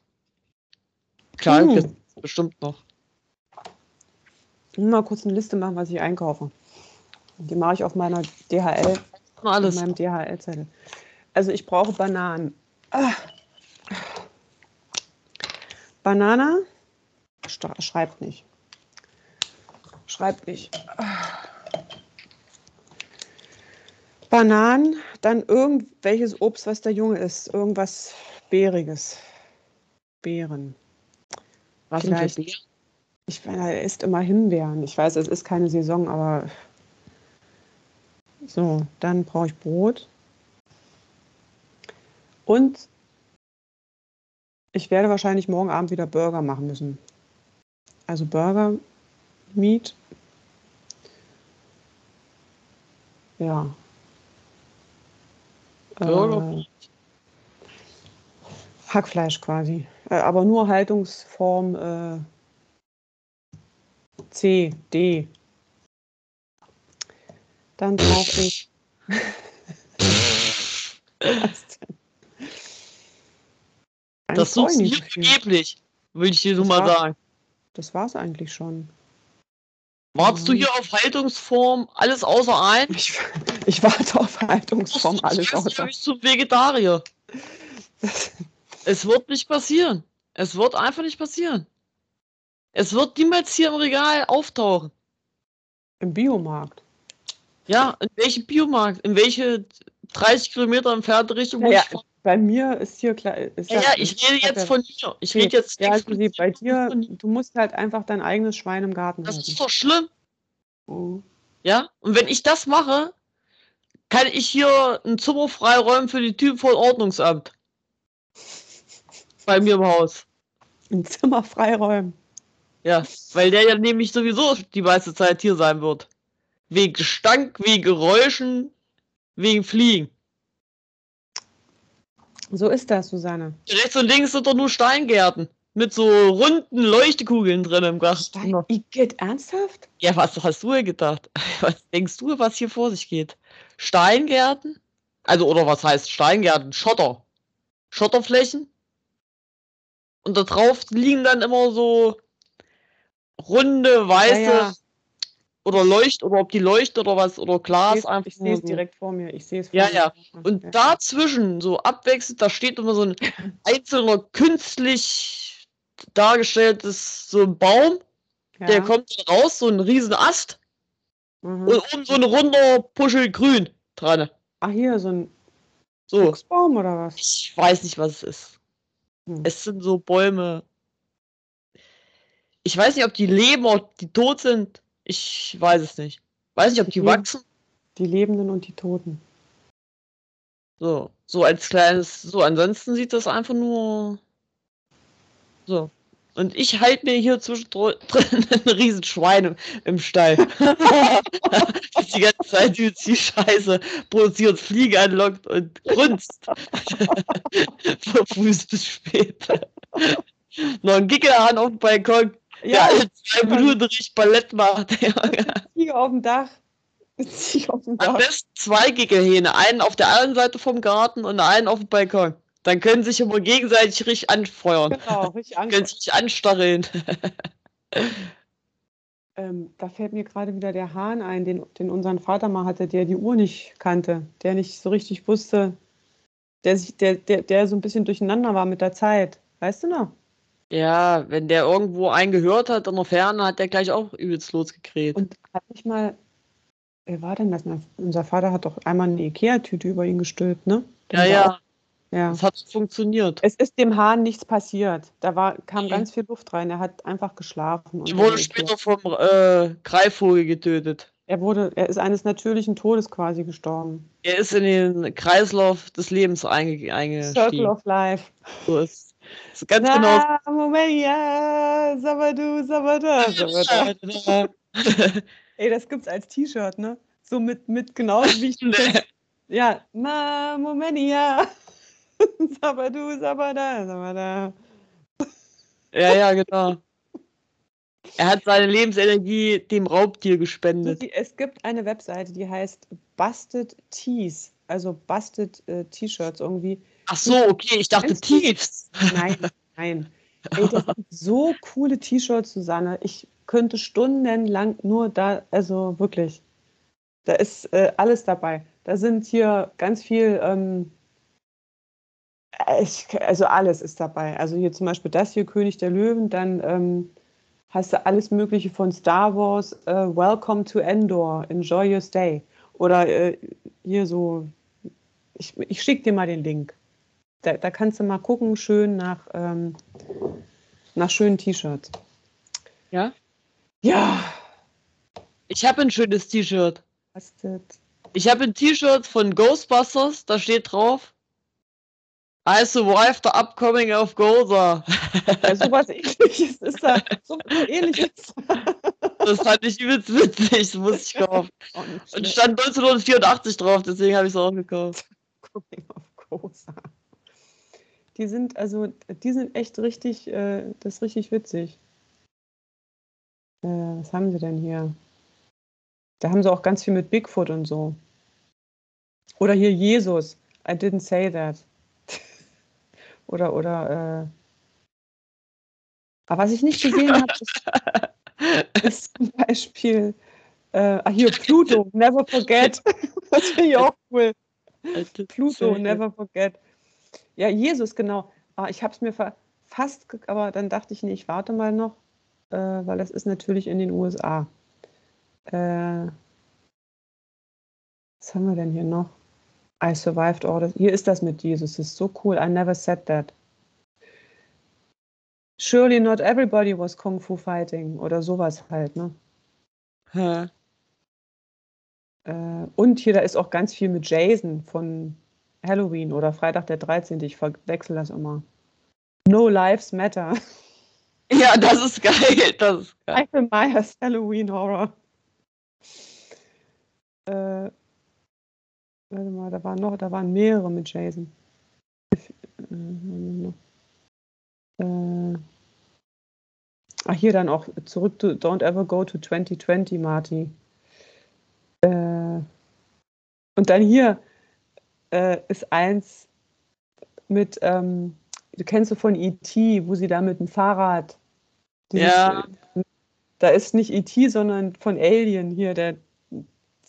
Klar, Hm. gibt es bestimmt noch. Mal kurz eine Liste machen, was ich einkaufe. Die mache ich auf meiner DHL, Alles. meinem DHL-Zettel. Also ich brauche Bananen. Ah. Banana? Schreibt nicht. Schreibt nicht. Ah. Bananen, dann irgendwelches Obst, was der Junge isst. Irgendwas Beeriges. Beeren. Was Vielleicht. Bier? Ich meine, er isst immer Himbeeren. Ich weiß, es ist keine Saison, aber. So, dann brauche ich Brot. Und ich werde wahrscheinlich morgen Abend wieder Burger machen müssen. Also Burger, Meat. Ja. Burger, Äh, Hackfleisch quasi. Äh, aber nur Haltungsform äh, C, D. Dann brauche ich. Was denn? Das suchst du ich vergeblich, würde ich dir so mal sagen. Das war's eigentlich schon. Wartest du Mhm. hier auf Haltungsform, alles außer ein? Ich, ich warte auf Haltungsform, alles außer. für mich zum Vegetarier. Es wird nicht passieren. Es wird einfach nicht passieren. Es wird niemals hier im Regal auftauchen. Im Biomarkt. Ja, in welchem Biomarkt? In welche 30 Kilometer entfernte Richtung muss Ja, ich fahren? bei mir ist hier klar. Ist Ja, ja, ich rede jetzt ja- von hier. Ich rede jetzt Ja, Susi, bei dir, du musst halt einfach dein eigenes Schwein im Garten Das halten. ist doch schlimm. Oh. Ja, und wenn ich das mache, kann ich hier ein Zimmer freiräumen für die Typen von Ordnungsamt. Bei mir im Haus. Ein Zimmer freiräumen. Ja, weil der ja nämlich sowieso die meiste Zeit hier sein wird. Wegen Gestank, wegen Geräuschen, wegen Fliegen. So ist das, Susanne. Rechts und links sind doch nur Steingärten. Mit so runden Leuchtekugeln drin im Garten. Igitt, ernsthaft? Ja, was hast du denn gedacht? Was denkst du, was hier vor sich geht? Steingärten? Also, oder was heißt Steingärten? Schotter. Schotterflächen? Und da drauf liegen dann immer so runde, weiße Ja, ja. oder Leucht, oder ob die Leucht oder was, oder Ich Glas seh's- einfach ich sehe es so. direkt vor mir. Ich sehe es vor Ja, mir. ja. Und dazwischen, so abwechselnd, da steht immer so ein einzelner künstlich dargestelltes, so ein Baum, ja. der kommt raus, so ein riesen Ast, Mhm. und oben so ein runder Puschel grün dran. Ach, hier, so ein So, Fuchsbaum oder was? ich weiß nicht, was es ist. Hm. Es sind so Bäume. Ich weiß nicht, ob die leben oder ob die tot sind. Ich weiß es nicht. Weiß nicht, ob die Die- wachsen. Die Lebenden und die Toten. So, so als kleines, so ansonsten sieht das einfach nur so. Und ich halte mir hier zwischendrin ein riesen Schwein im, im Stall. das die ganze Zeit die Scheiße produziert, Fliegen anlockt und grunzt. Von früh bis spät. Noch ein Gickelhahn auf dem Balkon, Ja, alle zwei Minuten richtig Ballett macht. Ziege auf dem Dach. Ziege auf dem Am Dach. besten zwei Gigahähne. Einen auf der anderen Seite vom Garten und einen auf dem Balkon. Dann können sich immer gegenseitig richtig anfeuern. Genau, richtig Können Angst. sich anstacheln. Ähm, da fällt mir gerade wieder der Hahn ein, den, den unseren Vater mal hatte, der die Uhr nicht kannte, der nicht so richtig wusste, der, sich, der, der, der so ein bisschen durcheinander war mit der Zeit. Weißt du noch? Ja, wenn der irgendwo einen gehört hat in der Ferne, hat der gleich auch übelst losgekräht. Und hat nicht mal, wer war denn das? Unser Vater hat doch einmal eine Ikea-Tüte über ihn gestülpt, ne? Ja, ja, ja. das hat funktioniert. Es ist dem Hahn nichts passiert. Da war, kam Nee. ganz viel Luft rein. Er hat einfach geschlafen. Die unter wurde später vom äh, Greifvogel getötet. Er wurde, er ist eines natürlichen Todes quasi gestorben. Er ist in den Kreislauf des Lebens einge Circle eingestiegen. of Life. So ist, ist ganz genau. Na, Moment, ja, Sabadu, Sabada, Sabada. Ey, das gibt's als T-Shirt, ne? So mit, mit genau wie ich Nee. Ja, ma, Moment, ja. Sabadu, Sabada, Sabada. ja, ja, genau. Er hat seine Lebensenergie dem Raubtier gespendet. Es gibt eine Webseite, die heißt Busted Tees, also Busted äh, T-Shirts irgendwie. Ach so, okay, ich dachte Tiefs. Nein, nein. Ey, das sind so coole T-Shirts, Susanne. Ich könnte stundenlang nur da, also wirklich. Da ist äh, alles dabei. Da sind hier ganz viel, ähm, äh, ich, also alles ist dabei. Also hier zum Beispiel das hier, König der Löwen, dann ähm, hast du alles Mögliche von Star Wars, äh, Welcome to Endor, Enjoy Your Stay. Oder äh, hier so, ich, ich schicke dir mal den Link. Da, da kannst du mal gucken, schön nach, ähm, nach schönen T-Shirts. Ja? Ja, Ich habe ein schönes T-Shirt. Busted. Ich habe ein T-Shirt von Ghostbusters, da steht drauf. I survived the upcoming of Goza. Ja, sowas ähnliches ist da. So, so ähnliches. Das fand ich übelst witzig, das muss ich kaufen. Und stand 1984 drauf, deswegen habe ich es auch gekauft. Coming of Cosa. Die sind, also, die sind echt richtig, äh, das ist richtig witzig. Äh, was haben sie denn hier? Da haben sie auch ganz viel mit Bigfoot und so. Oder hier Jesus. I didn't say that. oder, oder, äh. Aber was ich nicht gesehen habe, ist, ist zum Beispiel, äh, ah, hier Pluto, never forget. das finde ich auch cool. Pluto, never forget. Ja, Jesus, genau. Ah, ich habe es mir fa fast, aber dann dachte ich, nee, ich warte mal noch, äh, weil das ist natürlich in den USA. Äh, was haben wir denn hier noch? I survived all this. Hier ist das mit Jesus. Das ist so cool. I never said that. Surely not everybody was Kung Fu fighting oder sowas halt, ne? Hä? Äh, und hier, da ist auch ganz viel mit Jason von Halloween oder Freitag der 13. Ich verwechsel das immer. No Lives Matter. Ja, das ist geil. Das ist geil. Michael Myers Halloween Horror. Äh, warte mal, da waren noch, da waren mehrere mit Jason. Äh, äh, ach, hier dann auch zurück zu Don't Ever Go to 2020, Marty. Äh, und dann hier äh, ist eins mit, ähm, du kennst du von E.T., wo sie da mit dem Fahrrad. Ja. Da ist nicht E.T., sondern von Alien hier, der,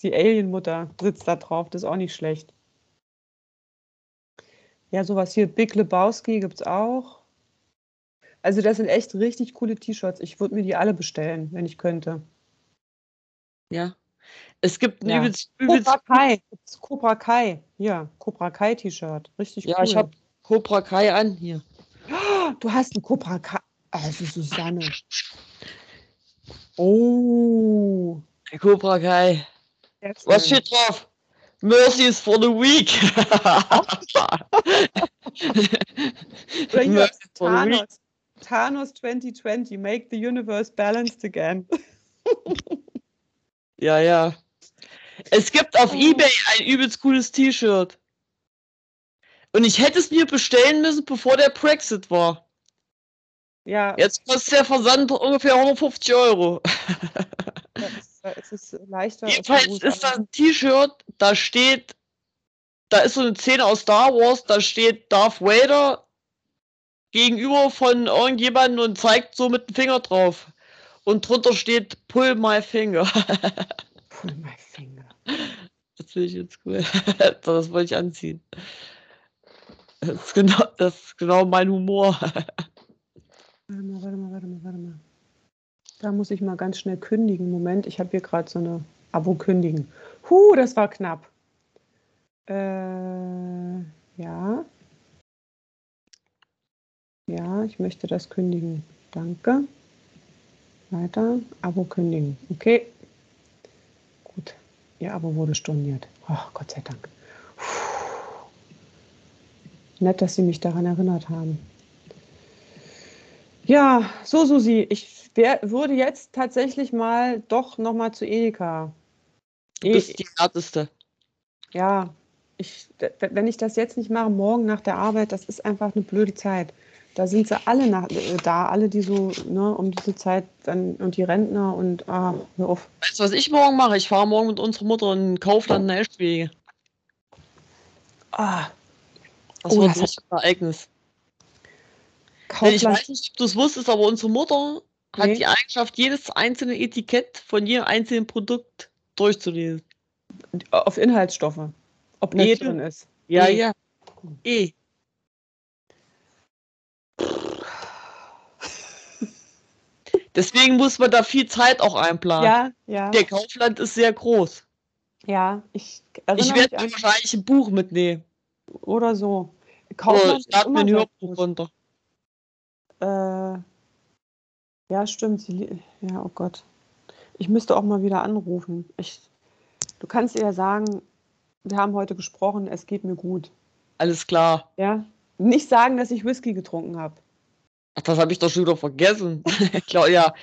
die Alien-Mutter sitzt da drauf, das ist auch nicht schlecht. Ja, sowas hier, Big Lebowski gibt es auch. Also das sind echt richtig coole T-Shirts. Ich würde mir die alle bestellen, wenn ich könnte. Ja. Es gibt ein Ja. übelst, übelst. Cobra Kai, Cobra Kai. Ja, Cobra Kai T-Shirt. Richtig Ja, cool. ich habe Cobra Kai an hier. Du hast ein Cobra Kai. Also Susanne. Oh. Cobra Kai. Was steht drauf? Mercy is for the weak. Mercy for the weak. Thanos 2020, make the universe balanced again. Ja, ja. Es gibt auf Oh. Ebay ein übelst cooles T-Shirt. Und ich hätte es mir bestellen müssen, bevor der Brexit war. Ja, Jetzt kostet der Versand ungefähr 150 Euro. da ist, da ist es leichter. Jedenfalls ist das ein T-Shirt, da steht, da ist so eine Szene aus Star Wars, da steht Darth Vader gegenüber von irgendjemandem und zeigt so mit dem Finger drauf. Und drunter steht Pull my finger. Pull my finger. Das finde ich jetzt cool. Das wollte ich anziehen. Das ist genau, das ist genau mein Humor. Warte mal, warte mal, warte mal, warte mal. Da muss ich mal ganz schnell kündigen. Moment, ich habe hier gerade so eine Abo kündigen. Huh, das war knapp. Äh, ja. Ja, ich möchte das kündigen. Danke. Weiter. Abo kündigen. Okay. Ihr Abo wurde storniert. Oh, Gott sei Dank. Puh. Nett, dass Sie mich daran erinnert haben. Ja, so Susi, ich wär, würde jetzt tatsächlich mal doch noch mal zu Edeka. Du bist die härteste. Ja, ich, wenn ich das jetzt nicht mache, morgen nach der Arbeit, das ist einfach eine blöde Zeit. Da sind sie alle nach, äh, da, alle, die so ne, um diese Zeit dann und die Rentner und ah, hör auf. Weißt du, was ich morgen mache? Ich fahre morgen mit unserer Mutter in Kaufland in Eschwege. Ah, Das Oh, wird das ein hat- Ereignis. Denn ich Kaufland, weiß nicht, ob du es wusstest, aber unsere Mutter hat Nee. die Eigenschaft, jedes einzelne Etikett von jedem einzelnen Produkt durchzulesen. auf Inhaltsstoffe. Ob Jede- drin ist. Ja, E. ja. Eh. Deswegen muss man da viel Zeit auch einplanen. Ja, ja, Der Kaufland ist sehr groß. ja. Ich Ich werde mir wahrscheinlich ein Buch mitnehmen. oder so. Kaufland ich ist lade mir ein Hörbuch runter. Äh, ja, stimmt. Ja, oh Gott. Ich müsste auch mal wieder anrufen. Ich, du kannst ihr ja sagen, wir haben heute gesprochen, es geht mir gut. Alles klar. Ja? Nicht sagen, dass ich Whisky getrunken habe. Ach, das habe ich doch schon wieder vergessen. Claudia,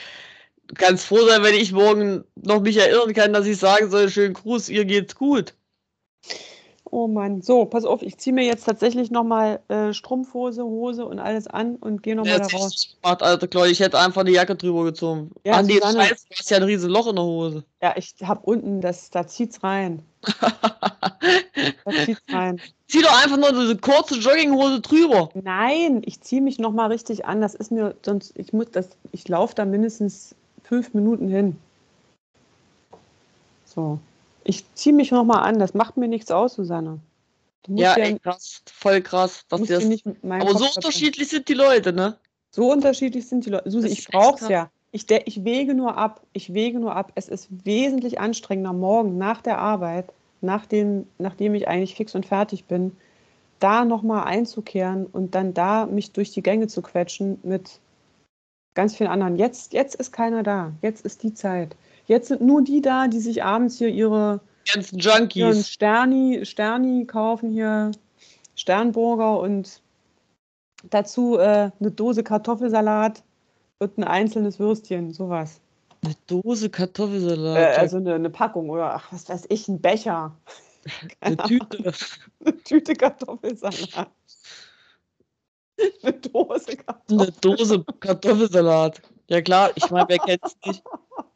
du kannst froh sein, wenn ich morgen noch mich erinnern kann, dass ich sagen soll, schönen Gruß, ihr geht's gut. Oh Mann. So, pass auf, ich ziehe mir jetzt tatsächlich nochmal äh, Strumpfhose, Hose und alles an und gehe nochmal Ja, da das raus. gemacht, Alter, Claudia. Ich hätte einfach eine Jacke drüber gezogen. Ja, Andi, Susanne. scheiße, du hast ja ein riesen Loch in der Hose. Ja, ich habe unten, das, da zieht's rein. Da zieht's rein. Zieh doch einfach nur diese kurze Jogginghose drüber. Nein, ich ziehe mich noch mal richtig an. Das ist mir sonst, ich muss das, ich laufe da mindestens fünf Minuten hin. So, ich ziehe mich noch mal an. Das macht mir nichts aus, Susanne. Ja, ja, ey, krass. Voll krass. Dass das, nicht aber Kopf so unterschiedlich sind die Leute, ne? So unterschiedlich sind die Leute. Susi, ich ist echt brauche es krass. ja. Ich, de- ich wege nur ab. Ich wege nur ab. Es ist wesentlich anstrengender, morgen nach der Arbeit, nachdem, nachdem ich eigentlich fix und fertig bin, da nochmal einzukehren und dann da mich durch die Gänge zu quetschen mit ganz vielen anderen. Jetzt, jetzt ist keiner da. Jetzt ist die Zeit. Jetzt sind nur die da, die sich abends hier ihre ganzen Junkies. Sterni, Sterni kaufen hier, Sternburger und dazu äh, eine Dose Kartoffelsalat und ein einzelnes Würstchen, sowas. Eine Dose Kartoffelsalat. Äh, also eine, eine Packung oder ach, was weiß ich, ein Becher. eine Tüte. Eine Tüte Kartoffelsalat. Eine Dose Kartoffelsalat. Eine Dose Kartoffelsalat. Ja klar, ich meine, wer kennt's nicht?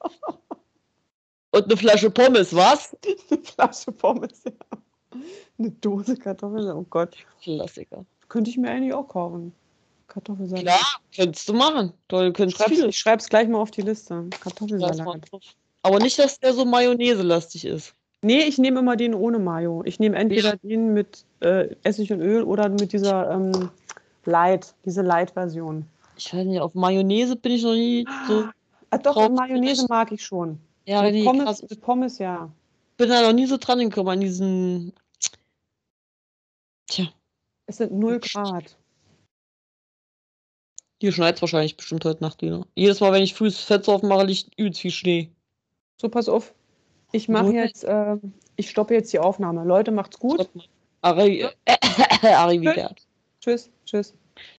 Und eine Flasche Pommes, was? Eine Flasche Pommes, ja. Eine Dose Kartoffelsalat. Oh Gott, Klassiker. könnte ich mir eigentlich auch kaufen. Kartoffelsalat. Klar, könntest du machen. Du könntest Schreib's, ich schreib's gleich mal auf die Liste. Kartoffelsalat. Aber nicht, dass der so Mayonnaise-lastig ist. Nee, ich nehme immer den ohne Mayo. Ich nehme entweder den mit äh, Essig und Öl oder mit dieser ähm, Light, diese Light-Version. Ich weiß nicht, auf Mayonnaise bin ich noch nie so. Ah, doch, Drauf Mayonnaise mag ich schon. Ja, mit, Pommes, krass. mit Pommes, ja. bin da noch nie so dran gekommen an diesen. Tja, Es sind 0 Grad. hier schneit es wahrscheinlich bestimmt heute Nacht wieder. Jedes Mal, wenn ich früh das Fenster aufmache, liegt übelst viel Schnee. So, pass auf. Ich mache jetzt, äh, ich stoppe jetzt die Aufnahme. Leute, macht's gut. Arri Arrivederci. Tschüss, tschüss.